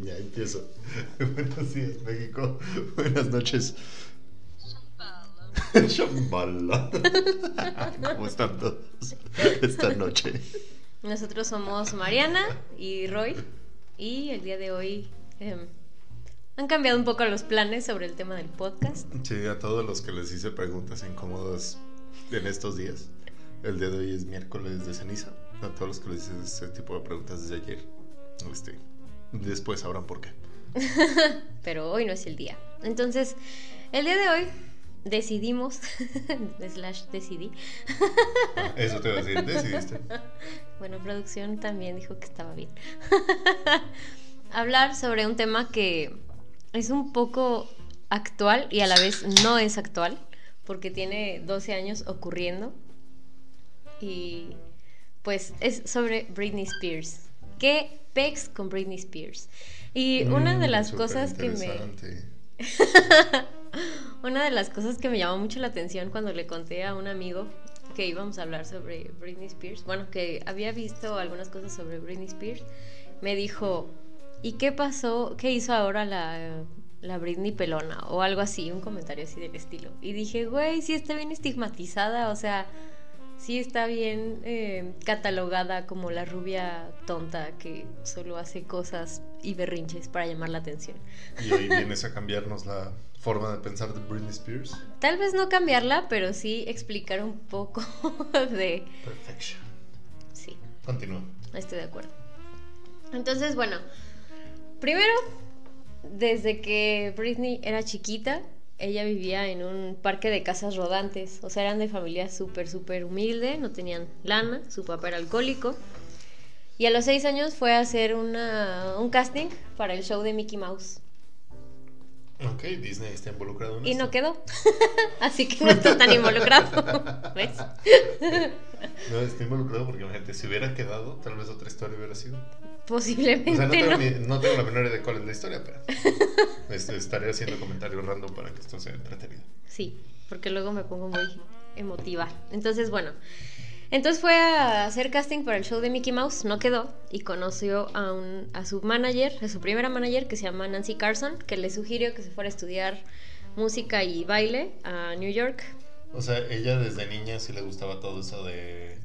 ya empiezo. Buenos días, México. Buenas noches. Shambhala. ¿Cómo están todos esta noche? Nosotros somos Mariana y Roy y el día de hoy em, han cambiado un poco los planes sobre el tema del podcast. Sí, a todos los que les hice preguntas incómodas en estos días. El día de hoy es miércoles de ceniza. A todos los que les hice ese tipo de preguntas desde ayer. Este, después sabrán por qué. Pero hoy no es el día. Entonces, el día de hoy decidimos, slash decidí. Ah, Eso te iba a decir, decidiste. Bueno, producción también dijo que estaba bien. Hablar sobre un tema que es un poco actual y a la vez no es actual, porque tiene 12 años ocurriendo. Y pues es sobre Britney Spears. ¿Qué pex con Britney Spears? Y una de Mm, las cosas que me... Una de las cosas que me llamó mucho la atención cuando le conté a un amigo que íbamos a hablar sobre Britney Spears, bueno, que había visto algunas cosas sobre Britney Spears, me dijo, ¿y qué pasó? ¿Qué hizo ahora la, la Britney pelona? O algo así, un comentario así del estilo. Y dije, güey, sí está bien estigmatizada, o sea, sí está bien eh, catalogada como la rubia tonta que solo hace cosas y berrinches para llamar la atención. Y hoy vienes a cambiarnos la forma de pensar de Britney Spears. Tal vez no cambiarla, pero sí explicar un poco de... Perfection. Sí, Continúa. estoy de acuerdo. Entonces, bueno, primero, desde que Britney era chiquita, ella vivía en un parque de casas rodantes. O sea, eran de familia súper, súper humilde, no tenían lana, su papá era alcohólico. Y a los seis años fue a hacer una, un casting para el show de Mickey Mouse. Ok, Disney está involucrado en Y esto. no quedó. Así que no está tan involucrado. ¿Ves? No, está involucrado porque imagínate, si hubiera quedado, tal vez otra historia hubiera sido. Posiblemente O sea, no tengo, no. no tengo la menor idea de cuál es la historia, pero este, estaré haciendo comentarios random para que esto sea entretenido. Sí, porque luego me pongo muy emotiva. Entonces, bueno. Entonces fue a hacer casting para el show de Mickey Mouse, no quedó, y conoció a, un, a su manager, a su primera manager, que se llama Nancy Carson, que le sugirió que se fuera a estudiar música y baile a New York. O sea, ella desde niña sí le gustaba todo eso de...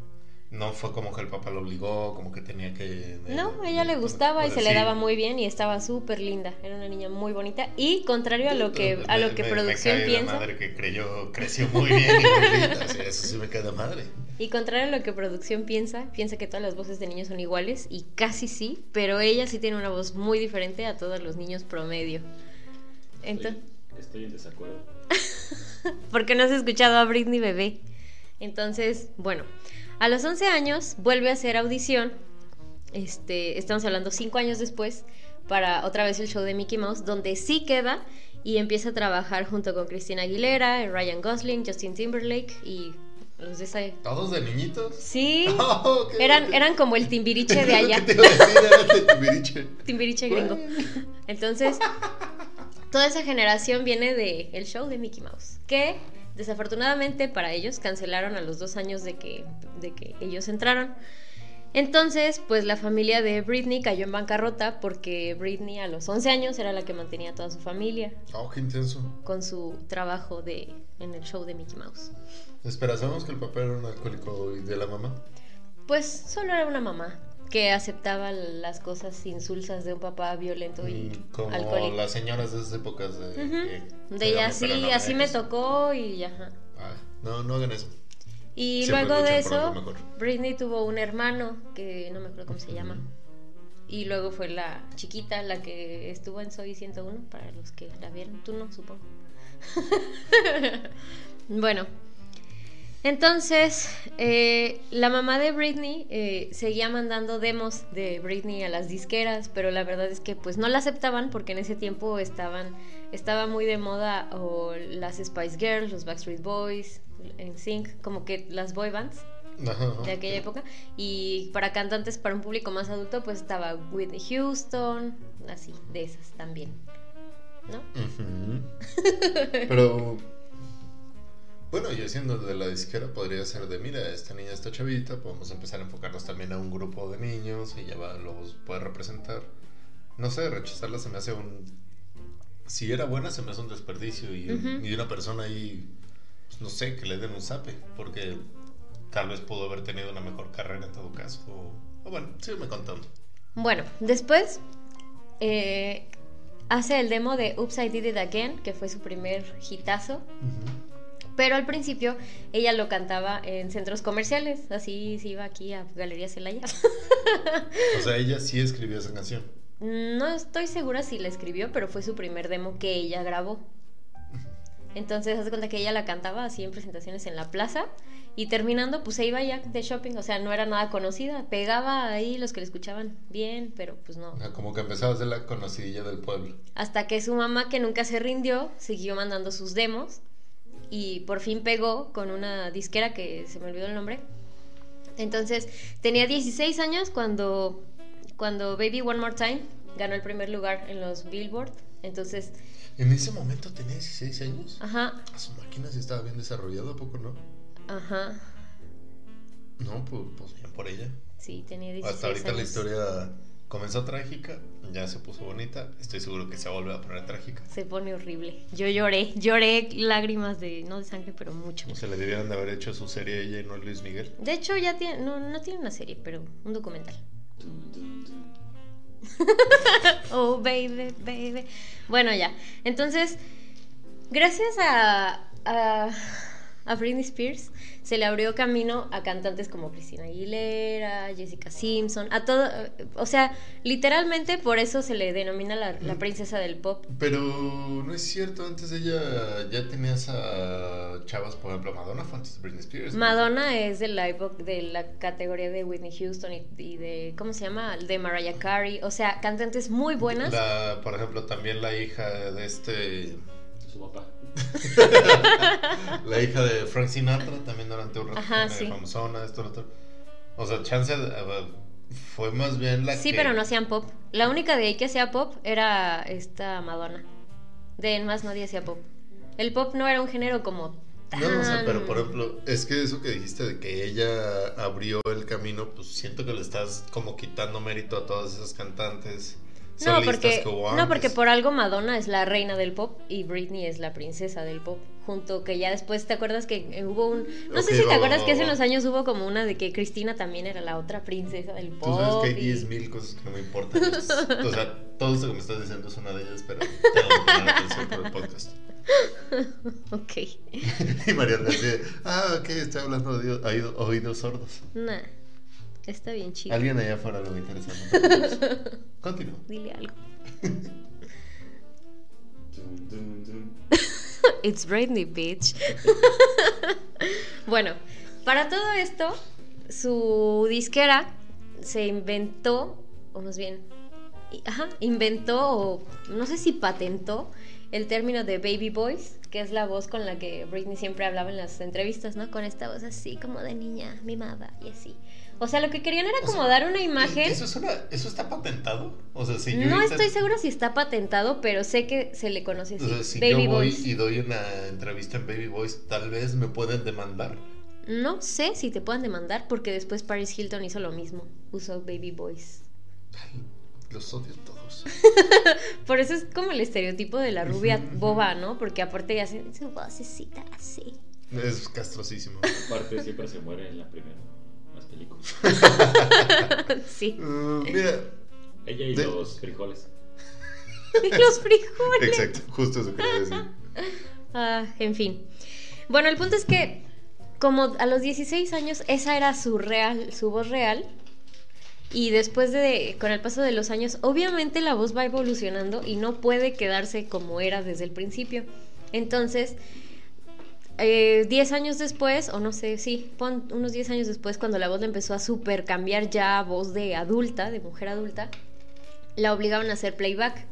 No fue como que el papá lo obligó, como que tenía que... de- No, a ella le gustaba y se le daba muy bien y estaba súper linda. Era una niña muy bonita. Y contrario a lo que, a Me- lo que me- producción me cae piensa. La madre que creyó, creció muy bien y muy linda, o sea, eso sí me cae de madre. Y contrario a lo que producción piensa, piensa que todas las voces de niños son iguales y casi sí, pero ella sí tiene una voz muy diferente a todos los niños promedio. Entonces, Estoy, estoy en desacuerdo. porque no has escuchado a Britney bebé. Entonces, bueno, a los 11 años vuelve a hacer audición. Este, estamos hablando 5 años después para otra vez el show de Mickey Mouse, donde sí queda y empieza a trabajar junto con Christina Aguilera, Ryan Gosling, Justin Timberlake y los de esa ¿Todos de niñitos? Sí, Oh, eran, eran como el timbiriche de allá. que te iba a decir era de Timbiriche. Timbiriche gringo. Entonces, toda esa generación viene de el show de Mickey Mouse, que desafortunadamente para ellos cancelaron a los dos años de que, de que ellos entraron. Entonces, pues la familia de Britney cayó en bancarrota porque Britney a los 11 años era la que mantenía a toda su familia Oh, qué intenso. con su trabajo de, en el show de Mickey Mouse. Espera, ¿sabemos que el papá era un alcohólico y de la mamá? Pues solo era una mamá que aceptaba las cosas insulsas de un papá violento y Mm, Como alcohólico. las señoras de esas épocas de... Ujú. que De llaman, así, no así me tocó y ajá. Ah, no, no hagan eso. Y Siempre luego de eso. Britney tuvo un hermano que no me acuerdo cómo se llama. Y luego fue la chiquita, la que estuvo en Soy 101, para los que la vieron. Tú no, supongo. bueno, entonces eh, la mamá de Britney eh, seguía mandando demos de Britney a las disqueras, pero la verdad es que pues no la aceptaban porque en ese tiempo estaban estaba muy de moda o las Spice Girls, los Backstreet Boys, en Sync, como que las boy bands de aquella época. Y para cantantes para un público más adulto, pues estaba Whitney Houston, así, de esas también. ¿No? Pero bueno, yo siendo de la disquera podría ser de, mira, esta niña está chavita, podemos empezar a enfocarnos también a un grupo de niños, ella va, los puede representar. no sé, rechazarla se me hace un... Si era buena, se me hace un desperdicio y, y una persona ahí, pues, no sé, que le den un zape, porque tal vez pudo haber tenido una mejor carrera en todo caso. O, o bueno, sígueme contando. Bueno, después eh, hace el demo de Oops, I Did It Again, que fue su primer hitazo. Pero al principio ella lo cantaba en centros comerciales, así se iba aquí a Galería Celaya. O sea, ella sí escribió esa canción. No estoy segura si la escribió, pero fue su primer demo que ella grabó. Entonces, hace cuenta que ella la cantaba así en presentaciones en la plaza y terminando, pues se iba ya de shopping, o sea, no era nada conocida, pegaba ahí los que le escuchaban bien, pero pues no. Ah, Como que empezaba a ser la conocidilla del pueblo. Hasta que su mamá, que nunca se rindió, siguió mandando sus demos y por fin pegó con una disquera que se me olvidó el nombre. Entonces, tenía 16 años cuando, cuando Baby One More Time ganó el primer lugar en los Billboard. Entonces, En ese momento tenía 16 años. ajá, A su máquina sí estaba bien desarrollada, ¿a poco no? ajá, No, pues, pues bien por ella. sí, tenía 16 Hasta ahorita la historia comenzó trágica, ya se puso bonita. Estoy seguro que se va a volver a poner trágica. Se pone horrible. Yo lloré, lloré lágrimas de, no de sangre, pero mucho. O sea, le debieran de haber hecho su serie a ella y no a Luis Miguel. De hecho, ya tiene, no, no tiene una serie, pero un documental. Oh, baby, baby. Bueno, ya. Entonces, gracias a, a, a Britney Spears, se le abrió camino a cantantes como Cristina Aguilera, Jessica Simpson, a todo. O sea, literalmente por eso se le denomina la, la princesa del pop. Pero no es cierto, antes ella ya tenías a chavas, por ejemplo, Madonna fue antes de Britney Spears. Madonna es de la, época- de la categoría de Whitney Houston y, y de, ¿cómo se llama? De Mariah Carey. O sea, cantantes muy buenas. La, por ejemplo, también la hija de este. Su papá. La hija de Frank Sinatra también durante un rato Ajá, sí. famosona, esto, lo otro. O sea, Chance eh, fue más bien la Sí, que... pero no hacían pop. La única de ahí que hacía pop era esta Madonna. De en más nadie hacía pop. El pop no era un género como. No, no sé, pero por ejemplo, es que eso que dijiste de que ella abrió el camino, pues siento que le estás como quitando mérito a todas esas cantantes. No, porque, no, porque por algo Madonna es la reina del pop y Britney es la princesa del pop. Junto que ya después, ¿te acuerdas que eh, hubo un... No sé Ok, si va, te va, acuerdas va, que hace va. unos años hubo como una de que Cristina también era la otra princesa del pop. Tú sabes que hay y- 10.000 cosas que no me importan. o sea, todo esto que me estás diciendo es una de ellas, pero tengo que poner atención por el podcast. Ok. Y Mariana de, ah, ok, está hablando de oído- oído- oídos sordos. Nah, está bien chido. Alguien allá afuera lo va a interesar. Continúa. Dile algo. It's Britney, bitch. bueno, para todo esto, su disquera se inventó, o más bien, ajá, inventó, o no sé si patentó, el término de baby voice, que es la voz con la que Britney siempre hablaba en las entrevistas, ¿no? Con esta voz así como de niña, mimada y así. O sea, lo que querían era O como sea, dar una imagen. ¿Eso, es una- ¿Eso está patentado? O sea, si yo No estoy segura si está patentado, pero sé que se le conoce así. O sea, si baby yo voy y doy una entrevista en Baby Voice, tal vez me pueden demandar. No sé si te puedan demandar porque después Paris Hilton hizo lo mismo. Usó Baby Voice. Ay, los odio todos. Por eso es como el estereotipo de la rubia boba, ¿no? Porque aparte hacen su vocecita así. Es castrosísimo. Aparte, siempre se muere en la primera. Las películas. sí. Uh, mira, Ella y De- los frijoles. Los frijoles. exacto, justo eso quería decir. Ah, en fin. Bueno, el punto es que como a los 16 años esa era su real, su voz real. Y después de, con el paso de los años, obviamente la voz va evolucionando y no puede quedarse como era desde el principio. Entonces, eh, 10 años después, o no sé, sí, pon unos 10 años después, cuando la voz le empezó a super cambiar ya a voz de adulta, de mujer adulta, la obligaron a hacer playback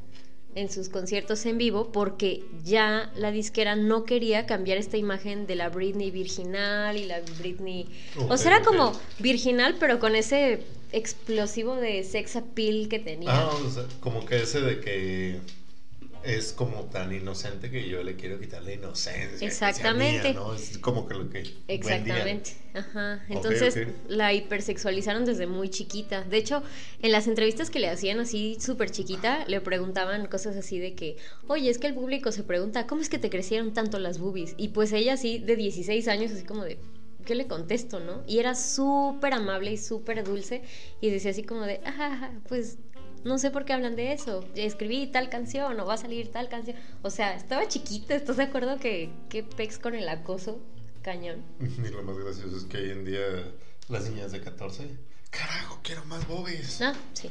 en sus conciertos en vivo porque ya la disquera no quería cambiar esta imagen de la Britney virginal y la Britney... o Ok, sea, era como virginal, pero con ese explosivo de sex appeal que tenía. Ah, o sea, como que ese de que es como tan inocente que yo le quiero quitar la inocencia. Exactamente. mía, ¿no? Es como que lo que. Exactamente. Ajá. Entonces la hipersexualizaron desde muy chiquita. De hecho, en las entrevistas que le hacían así súper chiquita, le preguntaban cosas así de que, oye, es que el público se pregunta, ¿cómo es que te crecieron tanto las boobies? Y pues ella así de 16 años, así como de, ¿qué le contesto, no? Y era súper amable y súper dulce y decía así como de, ajá, pues no sé por qué hablan de eso. Escribí tal canción o va a salir tal canción. O sea, estaba chiquita, ¿estás de acuerdo que, que pex con el acoso? Cañón. Y lo más gracioso es que hoy en día las niñas de 14. Carajo, quiero más bobbies. Ah, sí.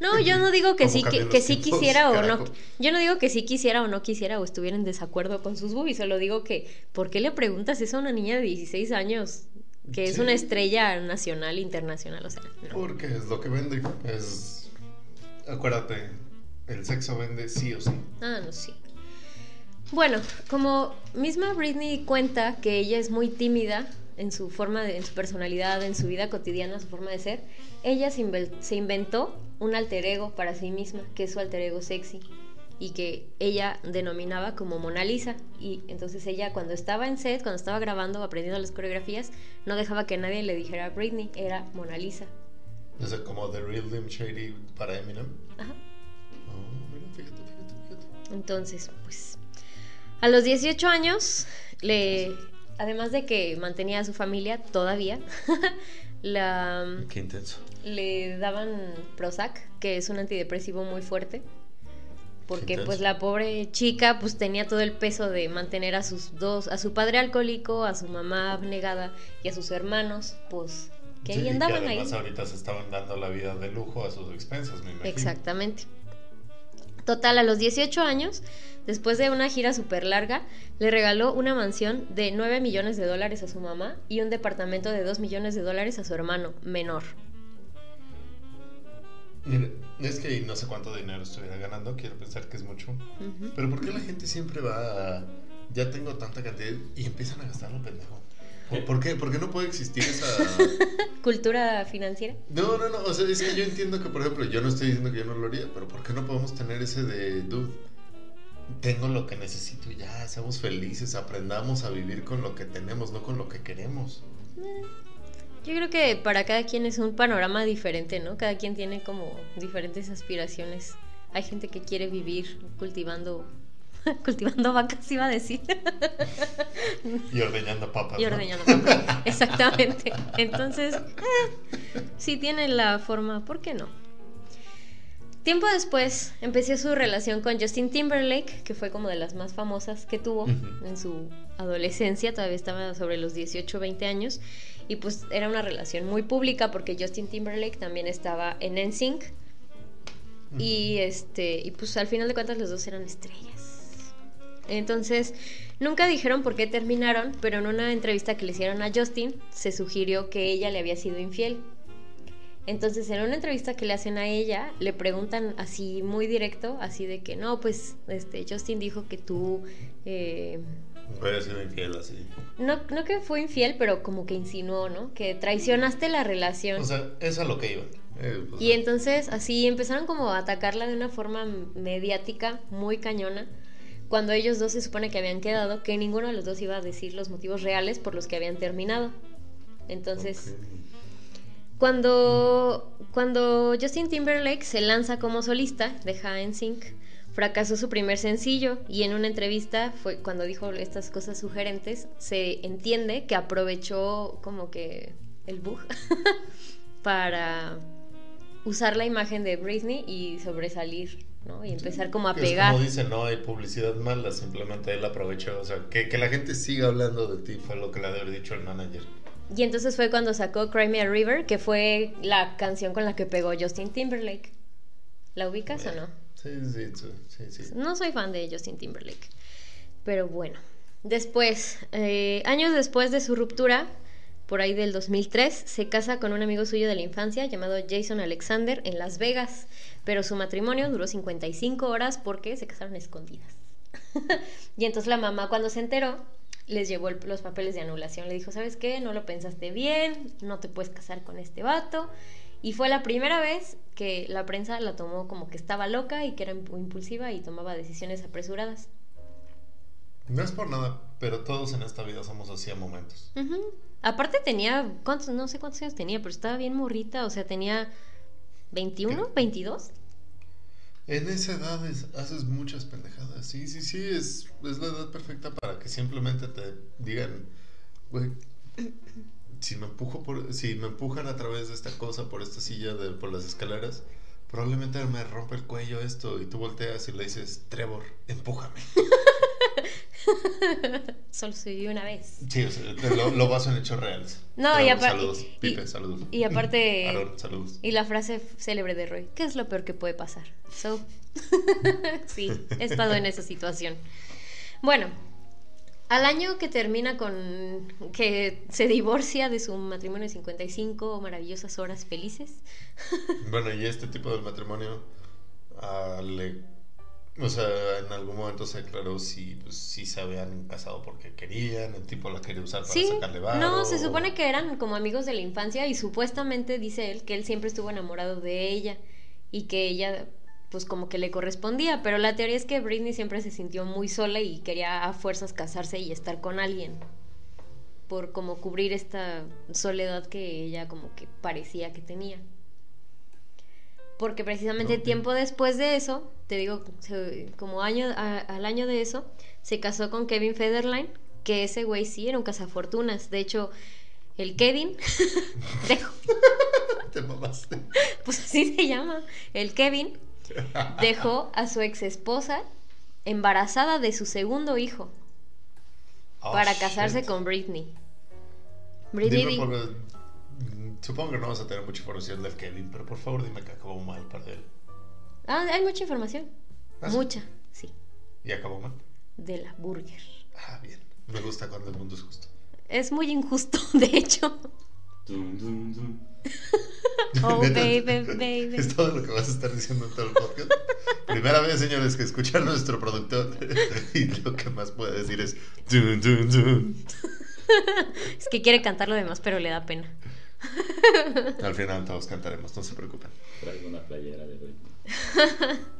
No, yo no digo que ¿Cómo sí, que, sí tiempos, quisiera o no. Yo no digo que sí quisiera o no quisiera o estuviera en desacuerdo con sus boobies. Solo digo que, ¿por qué le preguntas eso a una niña de 16 años? Que es una estrella nacional, internacional, o sea, no. Porque es lo que vende. Es. Acuérdate, el sexo vende sí o sí. Ah, no, sí. Bueno, como misma Britney cuenta que ella es muy tímida en su forma, de, en su personalidad, en su vida cotidiana, su forma de ser, ella se, se inventó un alter ego para sí misma, que es su alter ego sexy, y que ella denominaba como Mona Lisa. Y entonces ella cuando estaba en set, cuando estaba grabando, aprendiendo las coreografías, no dejaba que nadie le dijera Britney, era Mona Lisa. O sea, como The Real Dim Shady para Eminem. Ajá. Oh, mira, fíjate, fíjate, fíjate. Entonces, pues, a los 18 años, le, además de que mantenía a su familia todavía, la, Qué intenso. le daban Prozac, que es un antidepresivo muy fuerte, porque pues la pobre chica pues tenía todo el peso de mantener a sus dos, a su padre alcohólico, a su mamá abnegada y a sus hermanos, pues que Sí, ahí y andaban ahí. además ahorita se estaban dando la vida de lujo a sus expensas, me imagino. Exactamente. Total, a los 18 años, después de una gira súper larga, le regaló una mansión de 9 millones de dólares a su mamá y un departamento de 2 millones de dólares a su hermano menor. Es que no sé cuánto dinero estuviera ganando, quiero pensar que es mucho. Pero ¿por qué la gente siempre va a... Ya tengo tanta cantidad y empiezan a gastarlo pendejo? ¿Por, por qué? ¿Por qué no puede existir esa...? Cultura financiera. No, no, no, o sea, es que yo entiendo que, por ejemplo, yo no estoy diciendo que yo no lo haría, pero ¿por qué no podemos tener ese de, dude, tengo lo que necesito ya, seamos felices, aprendamos a vivir con lo que tenemos, no con lo que queremos? Yo creo que para cada quien es un panorama diferente, ¿no? Cada quien tiene como diferentes aspiraciones. Hay gente que quiere vivir cultivando cultivando vacas iba a decir. Y ordeñando papas. y ¿no? ordeñando papas. Exactamente. Entonces, eh, si tiene la forma, ¿por qué no? Tiempo después empecé su relación con Justin Timberlake, que fue como de las más famosas que tuvo en su adolescencia, todavía estaba sobre los 18 20 años, y pues era una relación muy pública porque Justin Timberlake también estaba en NSYNC, y este y pues al final de cuentas los dos eran estrellas. Entonces, nunca dijeron por qué terminaron, pero en una entrevista que le hicieron a Justin se sugirió que ella le había sido infiel. Entonces, en una entrevista que le hacen a ella, le preguntan así muy directo, así de que no, pues este Justin dijo que tú eh, infiel así. no, no que fue infiel, pero como que insinuó, ¿no? Que traicionaste la relación. O sea, eso es a lo que iban. Eh, Y entonces así empezaron como a atacarla de una forma mediática muy cañona, cuando ellos dos se supone que habían quedado, que ninguno de los dos iba a decir los motivos reales por los que habían terminado. Entonces, cuando, cuando Justin Timberlake se lanza como solista, deja en Sync, fracasó su primer sencillo y en una entrevista fue cuando dijo estas cosas sugerentes, se entiende que aprovechó como que el bug para usar la imagen de Britney y sobresalir, ¿no? Y empezar como a Es pegar. como dice, no hay publicidad mala, simplemente él aprovechó. O sea, que, que la gente siga hablando de ti fue lo que le ha de haber dicho el manager. Y entonces fue cuando sacó Cry Me a River, que fue la canción con la que pegó Justin Timberlake. ¿La ubicas o no? Sí, sí, sí, sí, sí. No soy fan de Justin Timberlake. Pero bueno. Después, eh, años después de su ruptura, por ahí del 2003, se casa con un amigo suyo de la infancia llamado Jason Alexander en Las Vegas. Pero su matrimonio duró 55 horas porque se casaron escondidas. y entonces la mamá cuando se enteró les llevó los papeles de anulación. Le dijo, ¿sabes qué? No lo pensaste bien, no te puedes casar con este vato. Y fue la primera vez que la prensa la tomó como que estaba loca y que era impu- impulsiva y tomaba decisiones apresuradas. No es por nada, pero todos en esta vida somos así a momentos. Aparte tenía, ¿cuántos? No sé cuántos años tenía, pero estaba bien morrita, o sea, tenía 21, 22. En esa edad es- haces muchas pendejadas. Sí, sí, sí, es, es la edad perfecta para que simplemente te digan, güey, si me empujo por, si me empujan a través de esta cosa por esta silla de, por las escaleras, probablemente me rompe el cuello esto y tú volteas y le dices, Trevor, empújame. Solo se vivió una vez. Sí, o sea, lo, lo baso en hechos reales. No, y apar- Saludos, y- Pipe, saludos. Y aparte, saludos. y la frase célebre de Roy, ¿qué es lo peor que puede pasar? So, sí, he estado en esa situación. Bueno, al año que termina con que se divorcia de su matrimonio de 55 maravillosas horas felices, Bueno, y este tipo de matrimonio, ah, le, o sea, en algún momento se aclaró si, pues, si se habían casado porque querían, el tipo la quería usar para Sí, sacarle varo. no, se supone que eran como amigos de la infancia y supuestamente dice él que él siempre estuvo enamorado de ella y que ella pues como que le correspondía, pero la teoría es que Britney siempre se sintió muy sola y quería a fuerzas casarse y estar con alguien por como cubrir esta soledad que ella como que parecía que tenía. Porque precisamente tiempo después de eso, te digo, se- como año a- al año de eso, se casó con Kevin Federline, que ese güey sí era un cazafortunas. De hecho, el Kevin dejó, Te mamaste. pues así se llama, el Kevin dejó a su ex esposa embarazada de su segundo hijo Oh, para casarse con Britney. Britney Dime mm, supongo que no vas a tener mucha información del Kevin, pero por favor dime que acabó mal para él. Ah, hay mucha información. ¿Ah, sí? Mucha, sí. ¿Y acabó mal? De la burger. Ah, bien. Me gusta cuando el mundo es justo. Es muy injusto, de hecho. Dum, dum, dum. Oh, baby, baby. Es todo lo que vas a estar diciendo en todo el podcast. Primera vez, señores, que escuchan a nuestro productor y lo que más puede decir es dun, dun, dun. Es que quiere cantar lo demás, pero le da pena. Al final todos cantaremos, no se preocupen. Traigo una playera de Britney.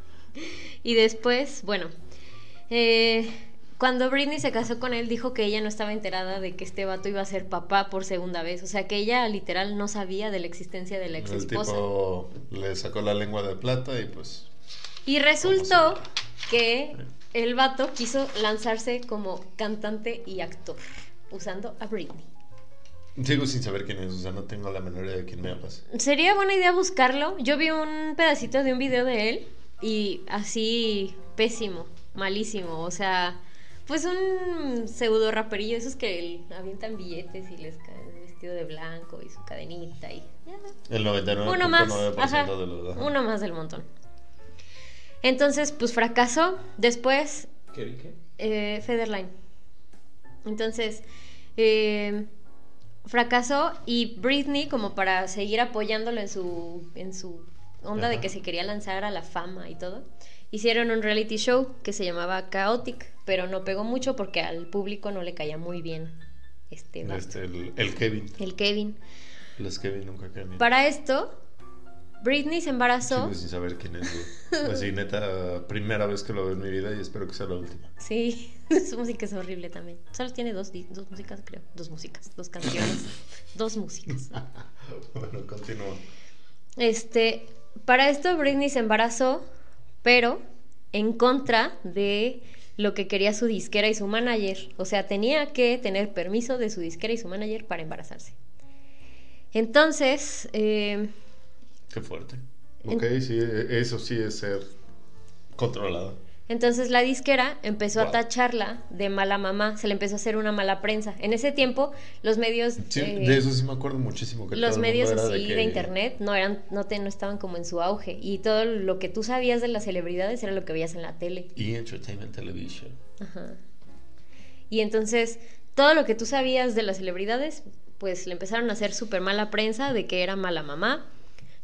Y después, bueno, eh, cuando Britney se casó con él, dijo que ella no estaba enterada de que este vato iba a ser papá por segunda vez. O sea, que ella literal no sabía de la existencia de la ex El esposa. tipo le sacó la lengua de plata y pues Y resultó que el vato quiso lanzarse como cantante y actor, usando a Britney. Sigo sin saber quién es, o sea, no tengo la menor idea de quién me hablas. Sería buena idea buscarlo. Yo vi un pedacito de un video de él y así pésimo, malísimo. O sea, pues un pseudo raperillo, esos que avientan billetes y les cae el vestido de blanco y su cadenita y ya. El 99.9% Uno más, ajá, de los... ajá. uno más del montón. Entonces, pues fracasó. Después ¿Qué? ¿Qué? eh, Federline. Entonces, eh, fracasó y Britney, como para seguir apoyándolo en su, en su onda de que se quería lanzar a la fama y todo, hicieron un reality show que se llamaba Chaotic, pero no pegó mucho porque al público no le caía muy bien este, Este, el, el Kevin. el Kevin. Los Kevin nunca caen bien. Para esto, Britney se embarazó. Sigo sin saber quién es, güey. Así, neta, primera vez que lo veo en mi vida y espero que sea la última. Sí, su música es horrible también. Solo tiene dos, dos músicas, creo. Dos músicas, dos canciones. dos músicas. bueno, continúa. Este, para esto Britney se embarazó, pero en contra de lo que quería su disquera y su manager. O sea, tenía que tener permiso de su disquera y su manager para embarazarse. Entonces, eh, Qué fuerte. En- Ok, sí, eso sí es ser controlada. entonces la disquera empezó a tacharla de mala mamá, se le empezó a hacer una mala prensa. En ese tiempo, los medios Sí, eh, de eso sí me acuerdo muchísimo. Que los medios así de, que- internet no eran no te no estaban como en su auge y todo lo que tú sabías de las celebridades era lo que veías en la tele Y Entertainment Television. Ajá. y entonces todo lo que tú sabías de las celebridades pues le empezaron a hacer súper mala prensa de que era mala mamá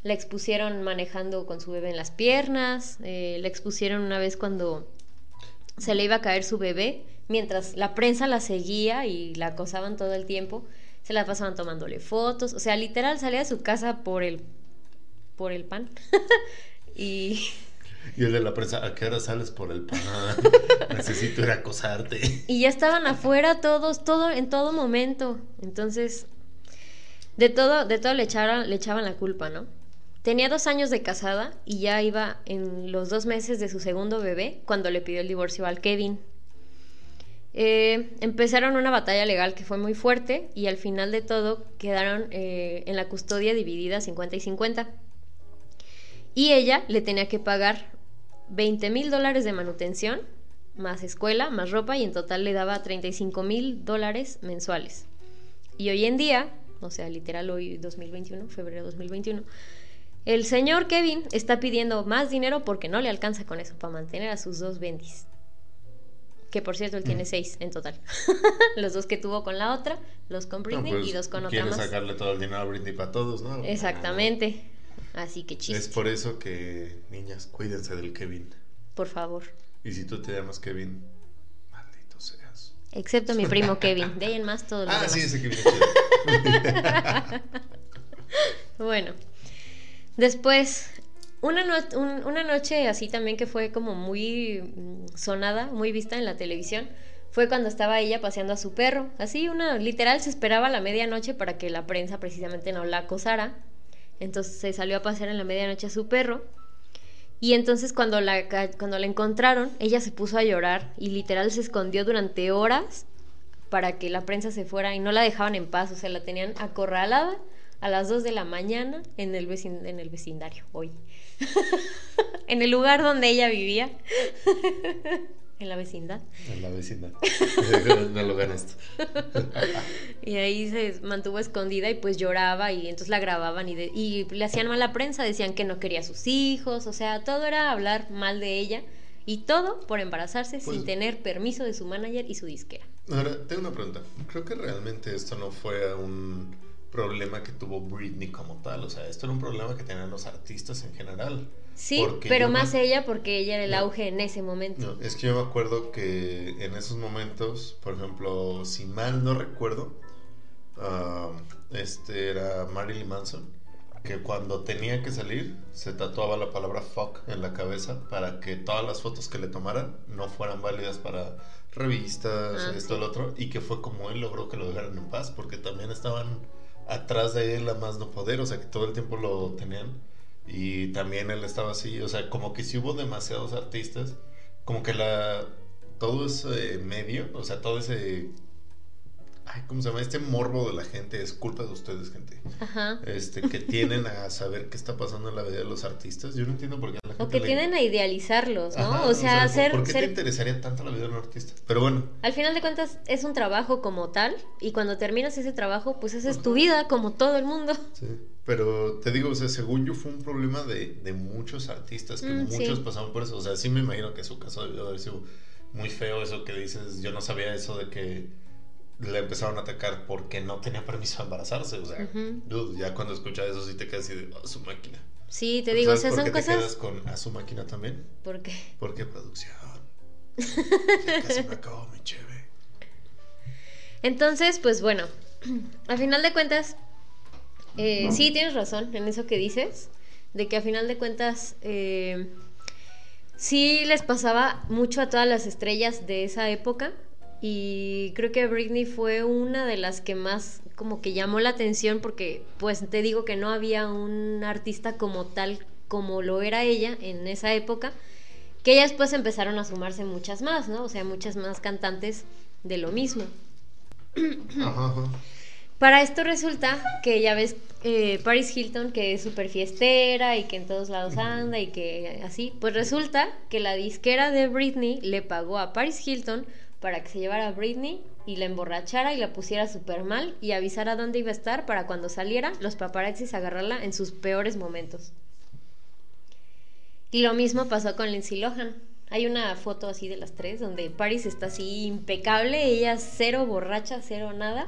la expusieron manejando con su bebé en las piernas eh, la expusieron una vez cuando se le iba a caer su bebé mientras la prensa la seguía y la acosaban todo el tiempo se la pasaban tomándole fotos o sea literal salía de su casa por el por el pan. y Y el de la prensa, ¿a qué hora sales por el pan? Necesito ir a acosarte. Y ya estaban afuera todos, todo, en todo momento. Entonces, de todo, de todo le echaban, le echaban la culpa, ¿no? Tenía dos años de casada y ya iba en los dos meses de su segundo bebé cuando le pidió el divorcio al Kevin. Eh, empezaron una batalla legal que fue muy fuerte y al final de todo quedaron eh, en la custodia dividida 50 y 50. Y ella le tenía que pagar 20 mil dólares de manutención, más escuela, más ropa, y en total le daba 35 mil dólares mensuales. Y hoy en día, o sea, literal hoy 2021, febrero 2021, el señor Kevin está pidiendo más dinero porque no le alcanza con eso para mantener a sus dos bendis. Que por cierto, él tiene Mm. seis en total. los dos que tuvo con la otra, los con Britney No, pues, y dos con otra Quiere más. sacarle todo el dinero a Britney para todos, ¿no? Exactamente. Así que Es chiste, por eso que, niñas, cuídense del Kevin. por favor. Y si tú te llamas Kevin, maldito seas. Excepto mi primo Kevin. De ahí en más todos los Ah, demás. sí, ese Kevin es. Bueno, después, una, no- un- una noche así también que fue como muy mm, sonada, muy vista en la televisión, fue cuando estaba ella paseando a su perro. Así, una literal se esperaba a la medianoche para que la prensa precisamente no la acosara. Entonces se salió a pasear en la medianoche a su perro. Y entonces cuando la, cuando la encontraron, ella se puso a llorar y literal se escondió durante horas para que la prensa se fuera y no la dejaban en paz, o sea, la tenían acorralada a las 2 de la mañana en el, vecin- en el vecindario, hoy. en el lugar donde ella vivía, en la vecindad. En la vecindad. no lo esto. Y ahí se mantuvo escondida y pues lloraba y entonces la grababan y, de- y le hacían mala prensa, decían que no quería a sus hijos, o sea, todo era hablar mal de ella y todo por embarazarse Pues- sin tener permiso de su manager y su disquera. Ahora, tengo una pregunta. Creo que realmente esto no fue un problema que tuvo Britney como tal. O sea, esto era un problema que tenían los artistas en general. Sí, pero me- más ella porque ella era el No. auge en ese momento. No, es que yo me acuerdo que en esos momentos, por ejemplo, si mal no recuerdo, ah, este era Marilyn Manson, que cuando tenía que salir se tatuaba la palabra fuck en la cabeza para que todas las fotos que le tomaran no fueran válidas para revistas, Ah, esto, sí. el otro, y que fue como él logró que lo dejaran en paz, porque también estaban atrás de él a más no poder, o sea que todo el tiempo lo tenían. Y también él estaba así, o sea, como que si hubo demasiados artistas, como que la todo ese medio, o sea, todo ese ay, ¿cómo se llama? Este morbo de la gente es culpa de ustedes, gente. Ajá. Este que tienen a saber qué está pasando en la vida de los artistas. Yo no entiendo por qué la gente O que le- tienden a idealizarlos, ¿no? Ajá, o sea, ¿por- ser, ¿por qué te interesaría tanto la vida de un artista? Pero bueno, Al final de cuentas es un trabajo como tal y cuando terminas ese trabajo pues esa es tu vida como todo el mundo. Sí, pero te digo, o sea, según yo fue un problema de, de muchos artistas, que Mm, muchos sí. pasaron por eso. O sea, sí me imagino que su caso debió haber sido muy feo, eso que dices, yo no sabía eso de que le empezaron a atacar porque no tenía permiso de embarazarse. O sea, dude, ya cuando escuchas eso sí te quedas así de, "Oh, su máquina. Sí, te digo, o ¿Sabes sea, por son qué te cosas... quedas con a su máquina también? Porque Porque producción. Ya casi me acabo mi cheve. Entonces, pues bueno, al final de cuentas, eh, sí tienes razón en eso que dices, de que a final de cuentas eh, sí les pasaba mucho a todas las estrellas de esa época y creo que Britney fue una de las que más como que llamó la atención porque pues te digo que no había un artista como tal como lo era ella en esa época que ya después empezaron a sumarse muchas más, ¿no? O sea, muchas más cantantes de lo mismo. Ajá, ajá. Para esto resulta que ya ves eh, Paris Hilton, que es súper fiestera y que en todos lados anda y que así, pues resulta que la disquera de Britney le pagó a Paris Hilton para que se llevara a Britney y la emborrachara y la pusiera súper mal y avisara dónde iba a estar para cuando saliera los paparazzis agarrarla en sus peores momentos. Y lo mismo pasó con Lindsay Lohan. Hay una foto así de las tres donde Paris está así impecable, ella cero borracha, cero nada.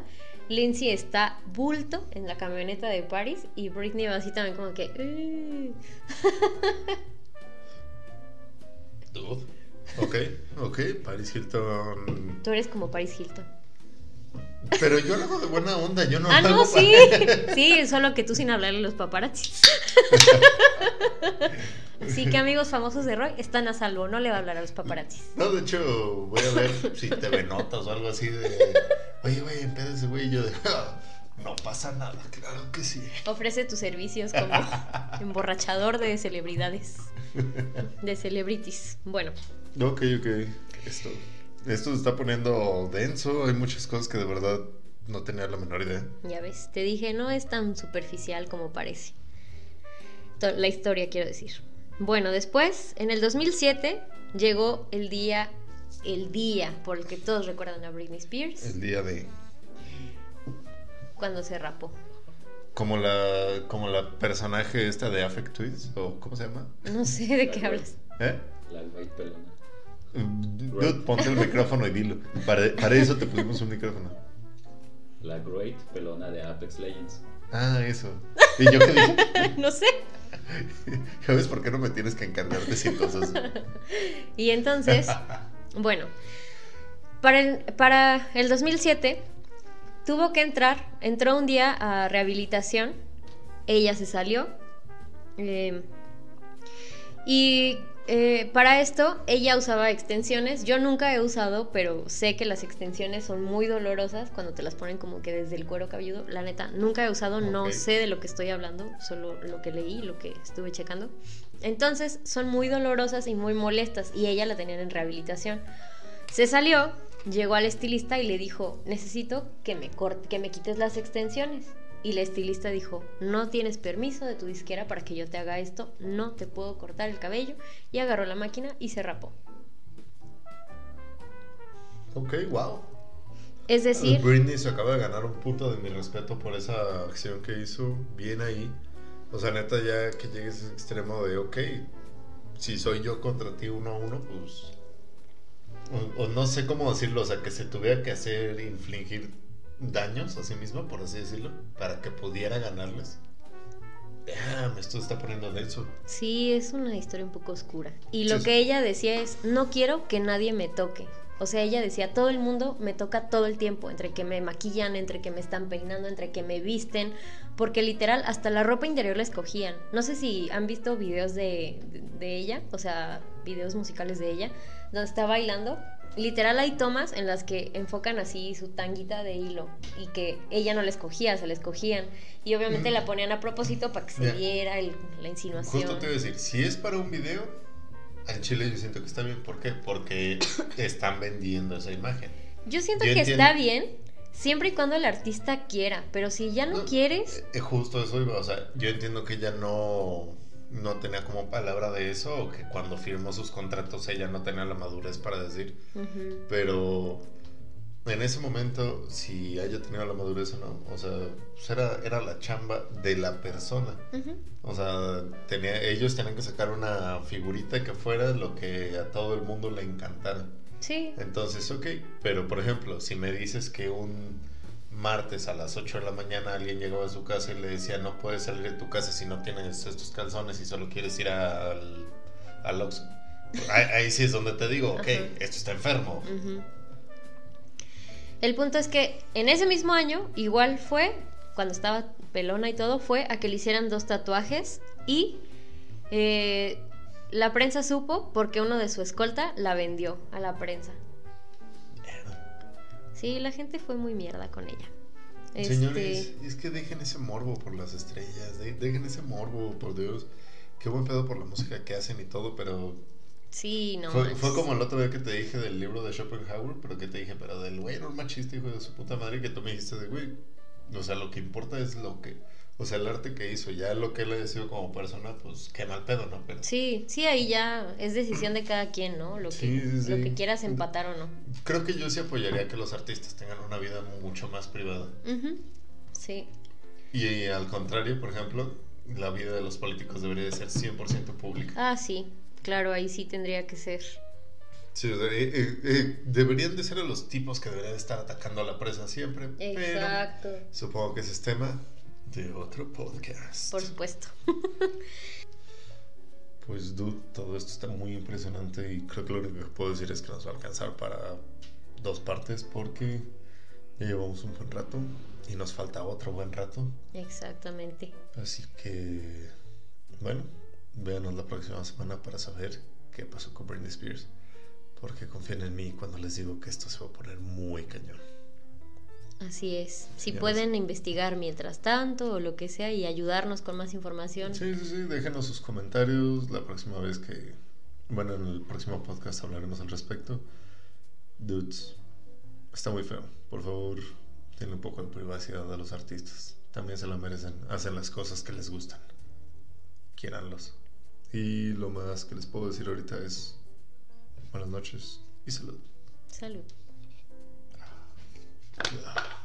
Lindsay está bulto en la camioneta de Paris y Britney va así también como que... Ok, ok, Paris Hilton. Tú eres como Paris Hilton. Pero yo lo hago de buena onda, yo no ah, no, sí. para- Sí, solo que tú sin hablarle a los paparazzis. Así que amigos famosos de Roy están a salvo, no le va a hablar a los paparazzis. No, de hecho, voy a ver si te notas o algo así de. Oye, güey, empédese, güey. Yo de. "Ah, No pasa nada, claro que sí. Ofrece tus servicios como emborrachador de celebridades. De celebrities. Bueno, Ok, ok. Esto, esto se está poniendo denso. Hay muchas cosas que de verdad no tenía la menor idea. ya ves, te dije, no es tan superficial como parece. La historia, quiero decir. Bueno, después, en el 2007, llegó el día, el día por el que todos recuerdan a Britney Spears, El día de. cuando se rapó. Como la, como la personaje esta de Affect Twins, o ¿cómo se llama? No sé de qué hablas. ¿Eh? La white pelona. Dude, ponte el micrófono y dilo. Para, para eso te pusimos un micrófono. La great pelona de Apex Legends. Ah, eso. ¿Y yo qué dije? no sé. ¿Ya ves por qué no me tienes que encargar de 100 cosas? Y entonces, bueno, para el, para el 2007 tuvo que entrar, entró un día a rehabilitación, ella se salió eh, y eh, para esto ella usaba extensiones, yo nunca he usado, pero sé que las extensiones son muy dolorosas cuando te las ponen como que desde el cuero cabelludo, la neta, nunca he usado, no sé de lo que estoy hablando, solo lo que leí, lo que estuve checando. Entonces son muy dolorosas y muy molestas y ella la tenían en rehabilitación. Se salió, llegó al estilista y le dijo, necesito que me, que me quites las extensiones. Y la estilista dijo, no tienes permiso de tu disquera para que yo te haga esto, no te puedo cortar el cabello. Y agarró la máquina y se rapó. Ok, wow. Es decir, Britney se acaba de ganar un punto de mi respeto por esa acción que hizo. Bien ahí. O sea, neta, ya que llegue a ese extremo de, ok, si soy yo contra ti uno a uno, pues. O, o no sé cómo decirlo, o sea, que se tuviera que hacer, infligir daños a sí mismo, por así decirlo, para que pudiera ganarles. Damn, esto está poniendo denso. Sí, es una historia un poco oscura. Y lo Sí. que ella decía es, no quiero que nadie me toque. O sea, ella decía, todo el mundo me toca todo el tiempo, entre que me maquillan, entre que me están peinando, entre que me visten, porque literal hasta la ropa interior la escogían. No sé si han visto videos de, de- de ella, o sea, videos musicales de ella, donde está bailando. Literal hay tomas en las que enfocan así su tanguita de hilo y que ella no la escogía, se la escogían. Y obviamente Mm. la ponían a propósito para que se Ya. viera el- la insinuación. Justo te iba a decir, si es para un video, al chile yo siento que está bien. ¿Por qué? Porque están vendiendo esa imagen. Yo siento Yo que entiendo. está bien siempre y cuando el artista quiera, pero si ya no, No, quieres, Eh, justo eso iba, o sea, yo entiendo que ella no, no tenía como palabra de eso, o que cuando firmó sus contratos ella no tenía la madurez para decir, pero en ese momento, si haya tenido la madurez o no, o sea, pues era, era la chamba de la persona. O sea, tenía, ellos tenían que sacar una figurita que fuera lo que a todo el mundo le encantara. sí, Entonces, ok, pero por ejemplo, si me dices que un martes a las 8 de la mañana alguien llegaba a su casa y le decía no puedes salir de tu casa si no tienes estos calzones y solo quieres ir al, al Oxxo", Ahí, ahí sí es donde te digo, ok, Ajá. esto está enfermo. El punto es que en ese mismo año, igual fue, cuando estaba pelona y todo, fue a que le hicieran dos tatuajes y eh, la prensa supo porque uno de su escolta la vendió a la prensa. Sí, la gente fue muy mierda con ella. Este, Señores, es que dejen ese morbo por las estrellas, de- dejen ese morbo, por Dios. Qué buen pedo por la música que hacen y todo, pero Sí, no. fue, fue como el otro día que te dije del libro de Schopenhauer, pero que te dije, pero del güey era un machista, hijo de su puta madre, que tú me dijiste de güey. O sea, lo que importa es lo que. O sea, el arte que hizo, ya lo que él ha sido como persona, pues qué mal pedo, ¿no? Pero Sí, sí, ahí ya es decisión de cada quien, ¿no? Lo que, Sí, sí, Lo que quieras empatar o no. creo que yo sí apoyaría que los artistas tengan una vida mucho más privada. Ujú, Sí, Y al contrario, por ejemplo, la vida de los políticos debería de ser 100% pública. ah, sí, claro, ahí sí tendría que ser. Sí, o sea, eh, eh, eh, deberían de ser los tipos que deberían de estar atacando a la presa siempre. Exacto, Pero supongo que ese es tema de otro podcast. por supuesto. Pues, dude, todo esto está muy impresionante y creo que lo único que puedo decir es que nos va a alcanzar para dos partes porque Ya llevamos un buen rato y nos falta otro buen rato. Exactamente. Así que, bueno, véanos la próxima semana para saber qué pasó con Britney Spears. Porque confíen en mí cuando les digo que esto se va a poner muy cañón. Así es. Si Ya pueden investigar mientras tanto o lo que sea y ayudarnos con más información. Sí, sí, sí, déjenos sus comentarios la próxima vez que, bueno, en el próximo podcast hablaremos al respecto. Dudes, está muy feo. Por favor, denle un poco de privacidad a los artistas. También se lo merecen. Hacen las cosas que les gustan. Quiéranlos. Y lo más que les puedo decir ahorita es buenas noches y salud. Salud. Ah.